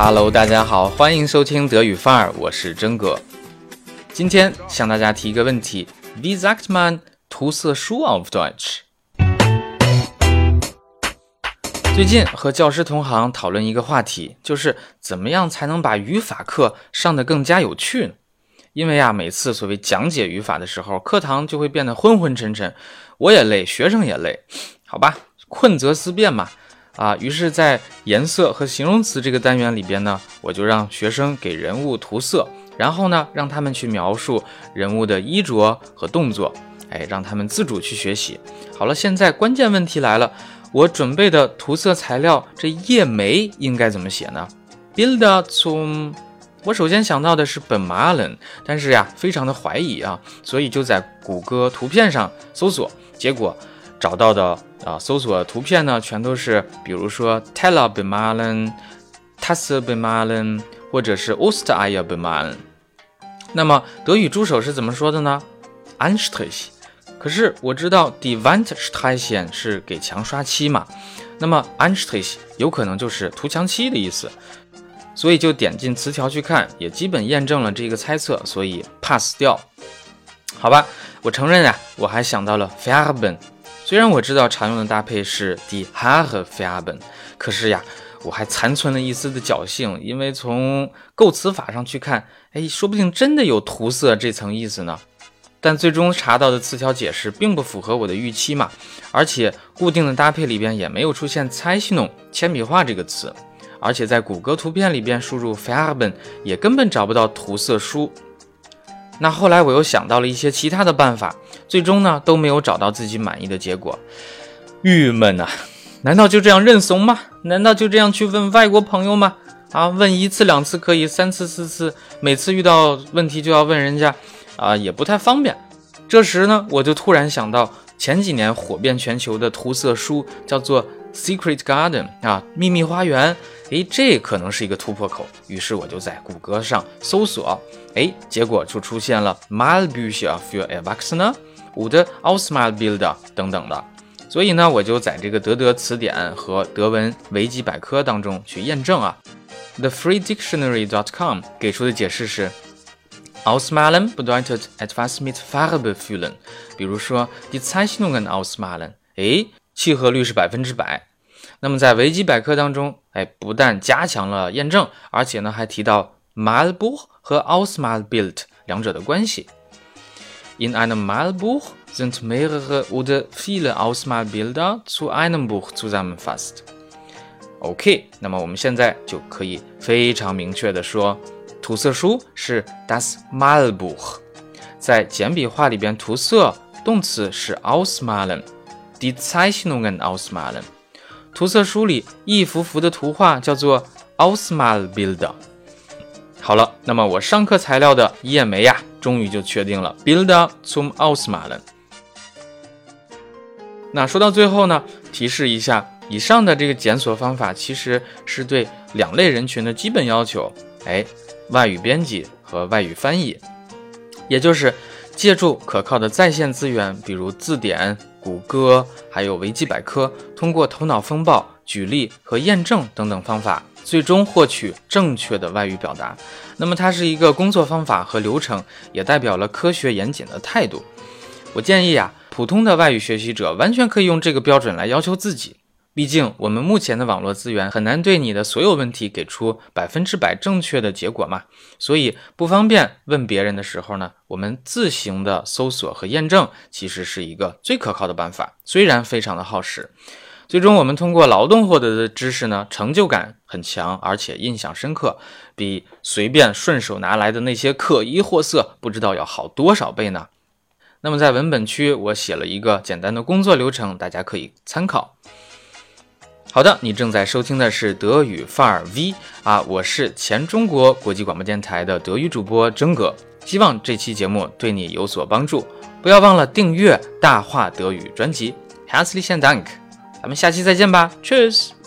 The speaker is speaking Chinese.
Hello，大家好，欢迎收听德语范儿，我是真哥。今天向大家提一个问题：Wie sagt man 涂色书 auf Deutsch？最近和教师同行讨论一个话题，就是怎么样才能把语法课上得更加有趣呢？因为啊，每次所谓讲解语法的时候，课堂就会变得昏昏沉沉，我也累，学生也累，好吧，困则思变嘛。啊，于是，在颜色和形容词这个单元里边呢，我就让学生给人物涂色，然后呢，让他们去描述人物的衣着和动作，哎，让他们自主去学习。好了，现在关键问题来了，我准备的涂色材料这叶眉应该怎么写呢？Bild zum，我首先想到的是 bemalen，但是呀，非常的怀疑啊，所以就在谷歌图片上搜索，结果找到的。啊，搜索图片呢，全都是比如说 Teller bemalen、Tasse bemalen，或者是 Ostereier bemalen。那么德语助手是怎么说的呢？Anstrich。可是我知道，Die Wandstrich 是给墙刷漆嘛，那么 Anstrich 有可能就是涂墙漆的意思，所以就点进词条去看，也基本验证了这个猜测，所以 pass 掉。好吧，我承认呀，我还想到了 Farben。虽然我知道常用的搭配是 die Haare färben，可是呀，我还残存了一丝的侥幸，因为从构词法上去看，哎，说不定真的有涂色这层意思呢。但最终查到的词条解释并不符合我的预期嘛，而且固定的搭配里边也没有出现 z e i c h n u n 铅笔画这个词，而且在谷歌图片里边输入 Farben，也根本找不到涂色书。那后来我又想到了一些其他的办法，最终呢都没有找到自己满意的结果，郁闷呐！难道就这样认怂吗？难道就这样去问外国朋友吗？啊，问一次两次可以，三次四次，每次遇到问题就要问人家，啊，也不太方便。这时呢，我就突然想到前几年火遍全球的涂色书，叫做。Secret Garden 啊，秘密花园，诶，这可能是一个突破口。于是我就在谷歌上搜索，诶，结果就出现了 Malbücher für Erwachsene oder Ausmalbilder 等等的。所以呢，我就在这个德德词典和德文维基百科当中去验证啊。TheFreeDictionary.com 给出的解释是，Ausmalen bedeutet etwas mit Farbe füllen，比如说 Die Zeichnungen ausmalen，诶。契合率是百分之百。那么在维基百科当中，哎，不但加强了验证，而且呢还提到 Malbuch 和 Ausmalbild 两者的关系。In einem Malbuch sind mehrere oder viele Ausmalbilder zu einem Buch zusammenfasst. OK，那么我们现在就可以非常明确的说，涂色书是 das Malbuch。在简笔画里边涂色，动词是 Ausmalen。Die Zeichnungen ausmalen，涂色书里一幅幅的图画叫做 Ausmalbilder。好了，那么我上课材料的页眉呀，终于就确定了 Bilder zum Ausmalen。那说到最后呢，提示一下，以上的这个检索方法其实是对两类人群的基本要求，哎，外语编辑和外语翻译，也就是借助可靠的在线资源，比如字典。谷歌还有维基百科，通过头脑风暴、举例和验证等等方法，最终获取正确的外语表达。那么它是一个工作方法和流程，也代表了科学严谨的态度。我建议啊，普通的外语学习者完全可以用这个标准来要求自己。毕竟，我们目前的网络资源很难对你的所有问题给出百分之百正确的结果嘛，所以不方便问别人的时候呢，我们自行的搜索和验证其实是一个最可靠的办法，虽然非常的耗时。最终，我们通过劳动获得的知识呢，成就感很强，而且印象深刻，比随便顺手拿来的那些可疑货色不知道要好多少倍呢。那么在文本区，我写了一个简单的工作流程，大家可以参考。好的，你正在收听的是德语范儿 V 啊，我是前中国国际广播电台的德语主播真格，希望这期节目对你有所帮助，不要忘了订阅大话德语专辑，Herzlichen Dank，咱们下期再见吧，Cheers。